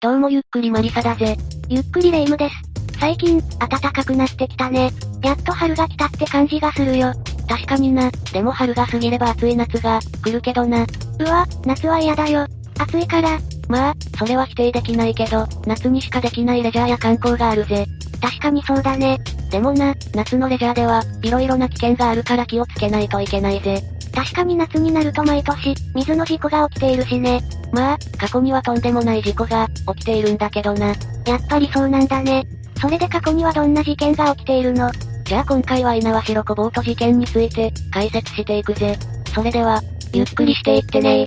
どうもゆっくりマリサだぜ。ゆっくりレ夢ムです。最近、暖かくなってきたね。やっと春が来たって感じがするよ。確かにな。でも春が過ぎれば暑い夏が、来るけどな。うわ、夏は嫌だよ。暑いから。まあ、それは否定できないけど、夏にしかできないレジャーや観光があるぜ。確かにそうだね。でもな、夏のレジャーでは、色々な危険があるから気をつけないといけないぜ。確かに夏になると毎年、水の事故が起きているしね。まあ、過去にはとんでもない事故が、起きているんだけどな。やっぱりそうなんだね。それで過去にはどんな事件が起きているの？じゃあ今回は稲葉白子ボート事件について、解説していくぜ。それでは、ゆっくりしていってね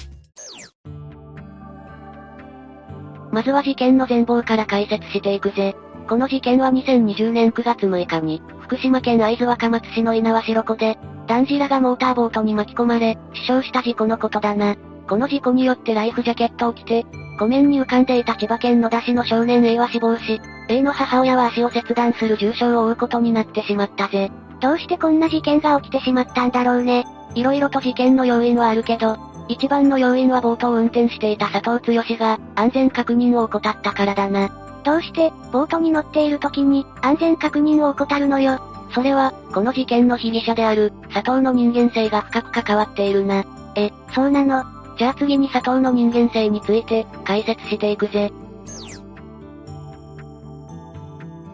まずは事件の全貌から解説していくぜ。この事件は2020年9月6日に、福島県会津若松市の稲葉白子で、男児らがモーターボートに巻き込まれ、死傷した事故のことだな。この事故によってライフジャケットを着て、湖面に浮かんでいた千葉県野田市の少年 A は死亡し、A の母親は足を切断する重傷を負うことになってしまったぜ。どうしてこんな事件が起きてしまったんだろうね。色々と事件の要因はあるけど、一番の要因はボートを運転していた佐藤剛が、安全確認を怠ったからだな。どうして、ボートに乗っている時に、安全確認を怠るのよ。それは、この事件の被疑者である、佐藤の人間性が深く関わっているな。え、そうなの。じゃあ次に佐藤の人間性について、解説していくぜ。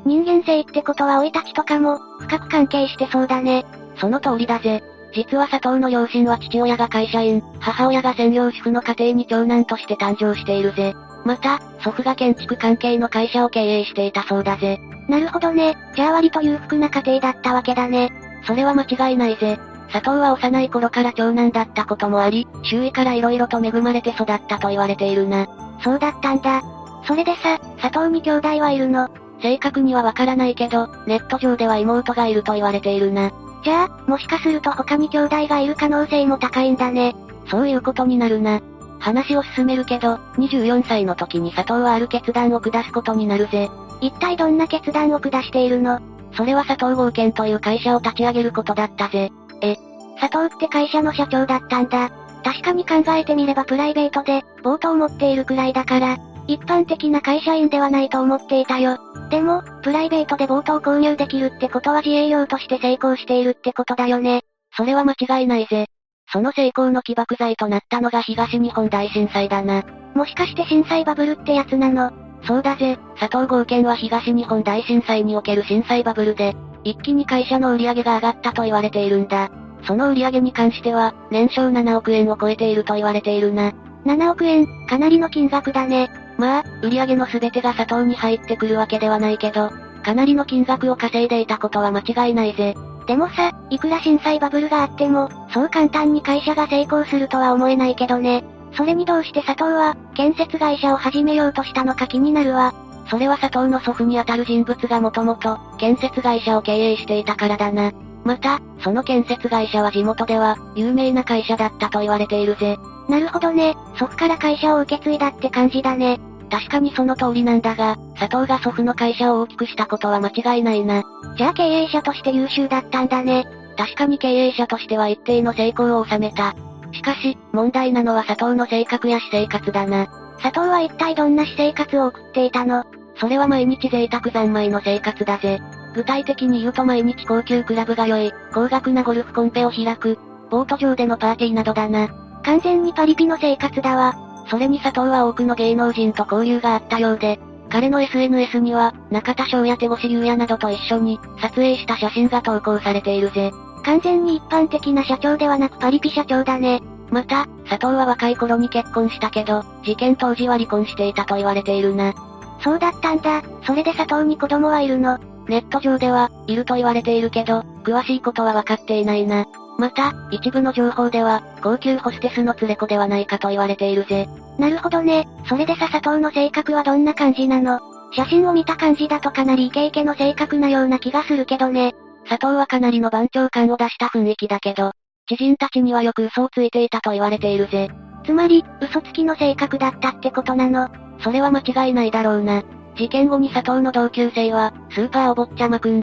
人間性ってことは老いたちとかも、深く関係してそうだね。その通りだぜ。実は佐藤の両親は父親が会社員、母親が専業主婦の家庭に長男として誕生しているぜ。また、祖父が建築関係の会社を経営していたそうだぜ。なるほどね。じゃあ割と裕福な家庭だったわけだね。それは間違いないぜ。佐藤は幼い頃から長男だったこともあり、周囲から色々と恵まれて育ったと言われているな。そうだったんだ。それでさ、佐藤に兄弟はいるの？正確にはわからないけど、ネット上では妹がいると言われているな。じゃあ、もしかすると他に兄弟がいる可能性も高いんだね。そういうことになるな。話を進めるけど、24歳の時に佐藤はある決断を下すことになるぜ。一体どんな決断を下しているの？それは佐藤合建という会社を立ち上げることだったぜ。え、佐藤って会社の社長だったんだ。確かに考えてみればプライベートで、ボートを持っているくらいだから、一般的な会社員ではないと思っていたよ。でも、プライベートでボートを購入できるってことは自営業として成功しているってことだよね。それは間違いないぜ。その成功の起爆剤となったのが東日本大震災だな。もしかして震災バブルってやつなの？そうだぜ、佐藤合建は東日本大震災における震災バブルで、一気に会社の売り上げが上がったと言われているんだ。その売り上げに関しては、年商7億円を超えていると言われているな。7億円、かなりの金額だね。まあ、売り上げの全てが佐藤に入ってくるわけではないけど、かなりの金額を稼いでいたことは間違いないぜ。でもさ、いくら震災バブルがあっても、そう簡単に会社が成功するとは思えないけどね。それにどうして佐藤は、建設会社を始めようとしたのか気になるわ。それは佐藤の祖父にあたる人物がもともと、建設会社を経営していたからだな。また、その建設会社は地元では、有名な会社だったと言われているぜ。なるほどね、祖父から会社を受け継いだって感じだね。確かにその通りなんだが、佐藤が祖父の会社を大きくしたことは間違いないな。じゃあ経営者として優秀だったんだね。確かに経営者としては一定の成功を収めた。しかし、問題なのは佐藤の性格や私生活だな。佐藤は一体どんな私生活を送っていたの？それは毎日贅沢三昧の生活だぜ。具体的に言うと毎日高級クラブが良い、高額なゴルフコンペを開く、ボート上でのパーティーなどだな。完全にパリピの生活だわ。それに佐藤は多くの芸能人と交流があったようで、彼の SNS には、中田翔や手越優也などと一緒に、撮影した写真が投稿されているぜ。完全に一般的な社長ではなくパリピ社長だね。また、佐藤は若い頃に結婚したけど、事件当時は離婚していたと言われているな。そうだったんだ。それで佐藤に子供はいるの？ネット上では、いると言われているけど、詳しいことは分かっていないな。また、一部の情報では、高級ホステスの連れ子ではないかと言われているぜ。なるほどね。それでさ佐藤の性格はどんな感じなの？写真を見た感じだとかなりイケイケの性格なような気がするけどね。佐藤はかなりの番長感を出した雰囲気だけど、知人たちにはよく嘘をついていたと言われているぜ。つまり、嘘つきの性格だったってことなの。それは間違いないだろうな。事件後に佐藤の同級生は、スーパーお坊ちゃまくん。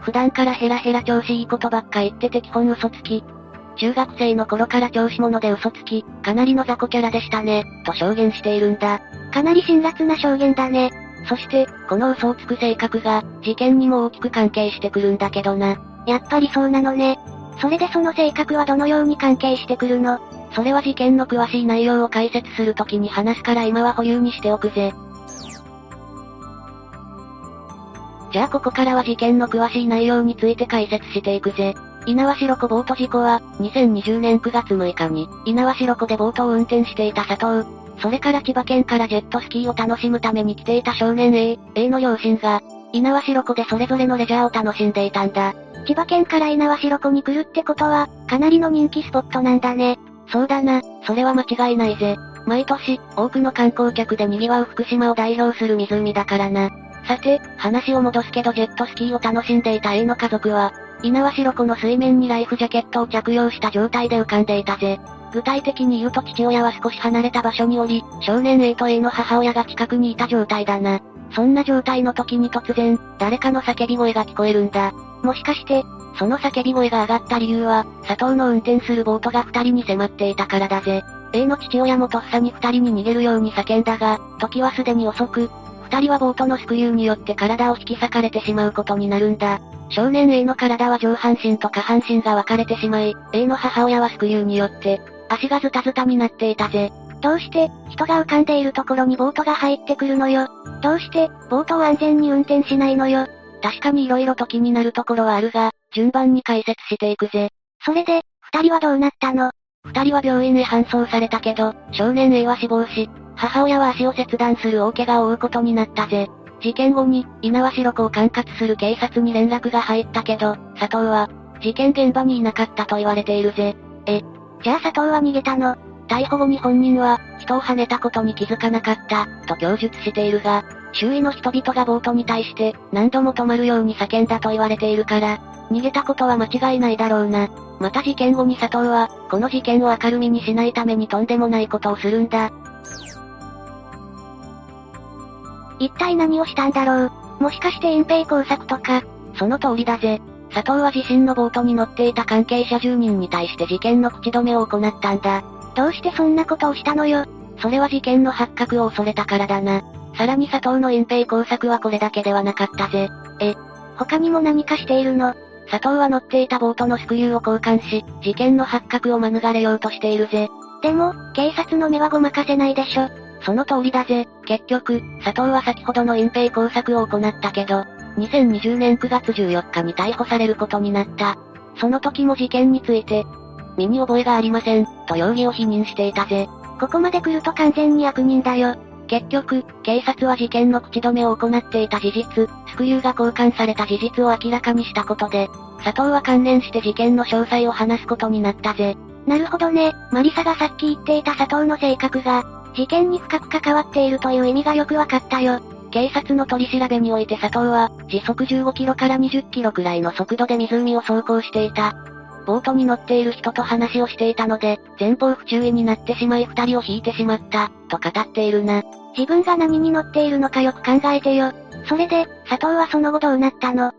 普段からヘラヘラ調子いいことばっか言ってて基本嘘つき。中学生の頃から調子者で嘘つき、かなりの雑魚キャラでしたね、と証言しているんだ。かなり辛辣な証言だね。そして、この嘘をつく性格が、事件にも大きく関係してくるんだけどな。やっぱりそうなのね。それでその性格はどのように関係してくるの？それは事件の詳しい内容を解説するときに話すから今は保留にしておくぜ。じゃあここからは事件の詳しい内容について解説していくぜ。稲葉ロ湖ボート事故は、2020年9月6日に、稲葉ロ湖でボートを運転していた佐藤、それから千葉県からジェットスキーを楽しむために来ていた少年 A、A の両親が、稲葉ロ湖でそれぞれのレジャーを楽しんでいたんだ。千葉県から稲葉ロ湖に来るってことは、かなりの人気スポットなんだね。そうだな、それは間違いないぜ。毎年、多くの観光客で賑わう福島を代表する湖だからな。さて、話を戻すけどジェットスキーを楽しんでいた A の家族は、稲葉ロ湖の水面にライフジャケットを着用した状態で浮かんでいたぜ。具体的に言うと父親は少し離れた場所におり、少年 A と A の母親が近くにいた状態だな。そんな状態の時に突然、誰かの叫び声が聞こえるんだ。もしかして、その叫び声が上がった理由は、佐藤の運転するボートが二人に迫っていたからだぜ。A の父親もとっさに二人に逃げるように叫んだが、時はすでに遅く、二人はボートのスクリューによって体を引き裂かれてしまうことになるんだ。少年 A の体は上半身と下半身が分かれてしまい、A の母親はスクリューによって、足がズタズタになっていたぜ。どうして、人が浮かんでいるところにボートが入ってくるのよ。どうして、ボートを安全に運転しないのよ。確かに色々と気になるところはあるが、順番に解説していくぜ。それで、二人はどうなったの？二人は病院へ搬送されたけど、少年 A は死亡し、母親は足を切断する大怪我を負うことになったぜ。事件後に、稲葉ロ湖を管轄する警察に連絡が入ったけど、佐藤は、事件現場にいなかったと言われているぜ。え、じゃあ佐藤は逃げたの？逮捕後に本人は、人を跳ねたことに気づかなかった、と供述しているが、周囲の人々がボートに対して、何度も止まるように叫んだと言われているから、逃げたことは間違いないだろうな。また事件後に佐藤は、この事件を明るみにしないためにとんでもないことをするんだ。一体何をしたんだろう？もしかして隠蔽工作とか。その通りだぜ。佐藤は自身のボートに乗っていた関係者10人に対して事件の口止めを行ったんだ。どうしてそんなことをしたのよ？それは事件の発覚を恐れたからだな。さらに佐藤の隠蔽工作はこれだけではなかったぜ。え、他にも何かしているの？佐藤は乗っていたボートのスクリューを交換し、事件の発覚を免れようとしているぜ。でも、警察の目はごまかせないでしょ。その通りだぜ。結局、佐藤は先ほどの隠蔽工作を行ったけど、2020年9月14日に逮捕されることになった。その時も事件について、身に覚えがありません、と容疑を否認していたぜ。ここまで来ると完全に悪人だよ。結局、警察は事件の口止めを行っていた事実、スクリューが交換された事実を明らかにしたことで、佐藤は関連して事件の詳細を話すことになったぜ。なるほどね、マリサがさっき言っていた佐藤の性格が、事件に深く関わっているという意味がよくわかったよ。警察の取り調べにおいて佐藤は、時速15キロから20キロくらいの速度で湖を走行していた。ボートに乗っている人と話をしていたので、前方不注意になってしまい二人を引いてしまった、と語っているな。自分が何に乗っているのかよく考えてよ。それで、佐藤はその後どうなったの？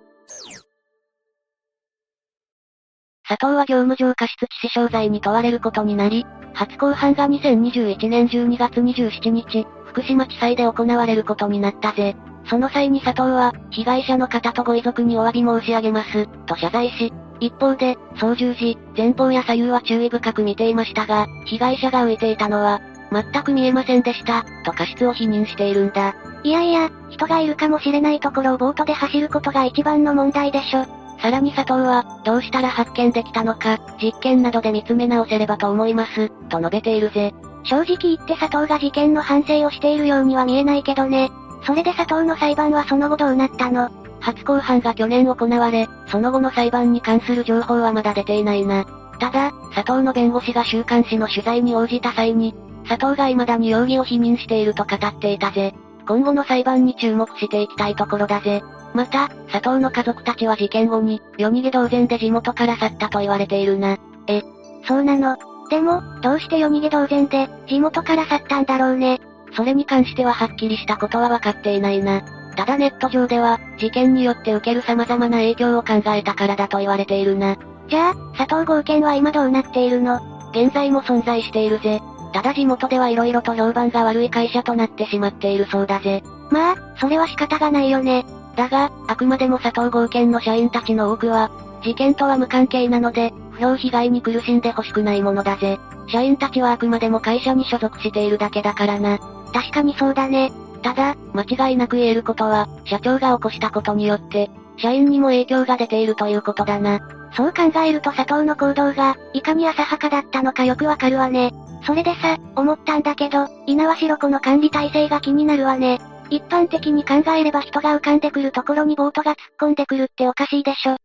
佐藤は業務上過失致死傷罪に問われることになり、初公判が2021年12月27日、福島地裁で行われることになったぜ。その際に佐藤は、被害者の方とご遺族にお詫び申し上げます、と謝罪し、一方で、操縦時、前方や左右は注意深く見ていましたが、被害者が浮いていたのは、全く見えませんでした、と過失を否認しているんだ。いやいや、人がいるかもしれないところをボートで走ることが一番の問題でしょ。さらに佐藤は、どうしたら発見できたのか、実験などで見つめ直せればと思います、と述べているぜ。正直言って佐藤が事件の反省をしているようには見えないけどね。それで佐藤の裁判はその後どうなったの？初公判が去年行われ、その後の裁判に関する情報はまだ出ていないな。ただ、佐藤の弁護士が週刊誌の取材に応じた際に、佐藤が未だに容疑を否認していると語っていたぜ。今後の裁判に注目していきたいところだぜ。また、佐藤の家族たちは事件後に、夜逃げ同然で地元から去ったと言われているな。え、そうなの？でも、どうして夜逃げ同然で、地元から去ったんだろうね。それに関してははっきりしたことは分かっていないな。ただネット上では、事件によって受ける様々な影響を考えたからだと言われているな。じゃあ、佐藤号券は今どうなっているの？現在も存在しているぜ。ただ地元では色々と評判が悪い会社となってしまっているそうだぜ。まあ、それは仕方がないよね。だが、あくまでも佐藤号券の社員たちの多くは、事件とは無関係なので、不評被害に苦しんでほしくないものだぜ。社員たちはあくまでも会社に所属しているだけだからな。確かにそうだね。ただ、間違いなく言えることは、社長が起こしたことによって、社員にも影響が出ているということだな。そう考えると佐藤の行動が、いかに浅はかだったのかよくわかるわね。それでさ、思ったんだけど、稲葉白子の管理体制が気になるわね。一般的に考えれば人が浮かんでくるところにボートが突っ込んでくるっておかしいでしょ。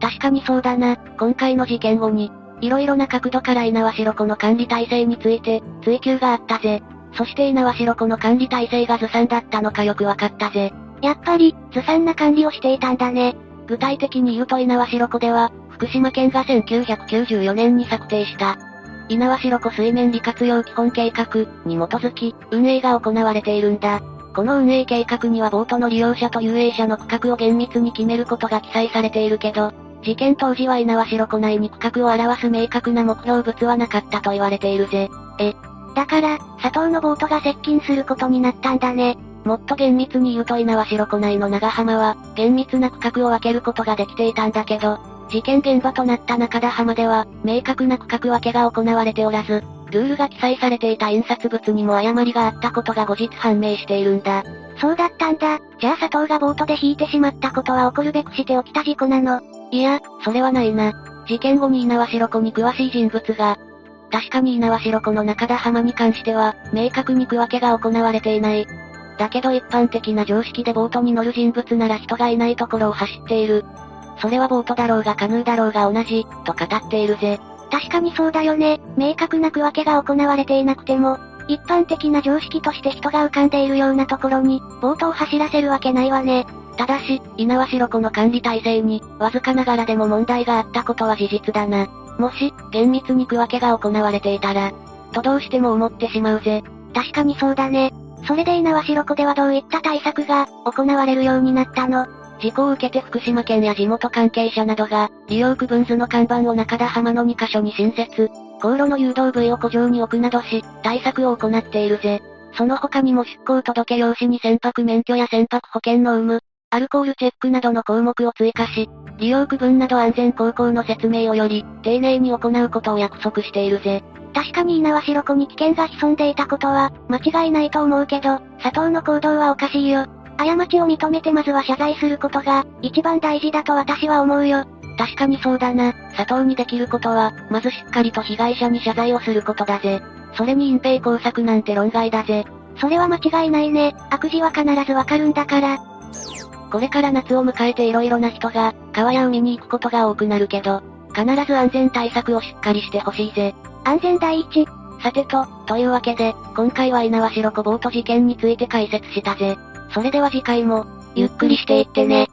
確かにそうだな。今回の事件後に、色々な角度から稲葉白子の管理体制について、追及があったぜ。そして稲葉白子の管理体制がずさんだったのかよくわかったぜ。やっぱり、ずさんな管理をしていたんだね。具体的に言うと稲葉白子では、福島県が1994年に策定した、稲葉白子水面利活用基本計画に基づき、運営が行われているんだ。この運営計画にはボートの利用者と遊泳者の区画を厳密に決めることが記載されているけど、事件当時は稲葉白子内に区画を表す明確な目標物はなかったと言われているぜ。え、だから、佐藤のボートが接近することになったんだね。もっと厳密に言うと稲葉白子内の長浜は、厳密な区画を分けることができていたんだけど、事件現場となった中田浜では、明確な区画分けが行われておらず、ルールが記載されていた印刷物にも誤りがあったことが後日判明しているんだ。そうだったんだ。じゃあ佐藤がボートで引いてしまったことは起こるべくして起きた事故なの。いや、それはないな。事件後に稲葉白子に詳しい人物が、確かに稲葉白子の中田浜に関しては、明確に区分けが行われていない。だけど一般的な常識でボートに乗る人物なら人がいないところを走っている。それはボートだろうがカヌーだろうが同じ、と語っているぜ。確かにそうだよね。明確な区分けが行われていなくても、一般的な常識として人が浮かんでいるようなところに、ボートを走らせるわけないわね。ただし、稲葉白子の管理体制に、わずかながらでも問題があったことは事実だな。もし、厳密に区分けが行われていたら、とどうしても思ってしまうぜ。確かにそうだね。それで稲葉白子ではどういった対策が、行われるようになったの？事故を受けて福島県や地元関係者などが、利用区分図の看板を中田浜の2カ所に新設、航路の誘導部位を古城に置くなどし、対策を行っているぜ。その他にも出港届用紙に船舶免許や船舶保険の有無、アルコールチェックなどの項目を追加し、利用区分など安全航行の説明をより、丁寧に行うことを約束しているぜ。確かに稲葉白子に危険が潜んでいたことは、間違いないと思うけど、佐藤の行動はおかしいよ。過ちを認めてまずは謝罪することが、一番大事だと私は思うよ。確かにそうだな。佐藤にできることは、まずしっかりと被害者に謝罪をすることだぜ。それに隠蔽工作なんて論外だぜ。それは間違いないね。悪事は必ずわかるんだから。これから夏を迎えて色々な人が、川や海に行くことが多くなるけど、必ず安全対策をしっかりしてほしいぜ。安全第一。さてと、というわけで、今回は稲葉白子ボート事件について解説したぜ。それでは次回も、ゆっくりしていってね。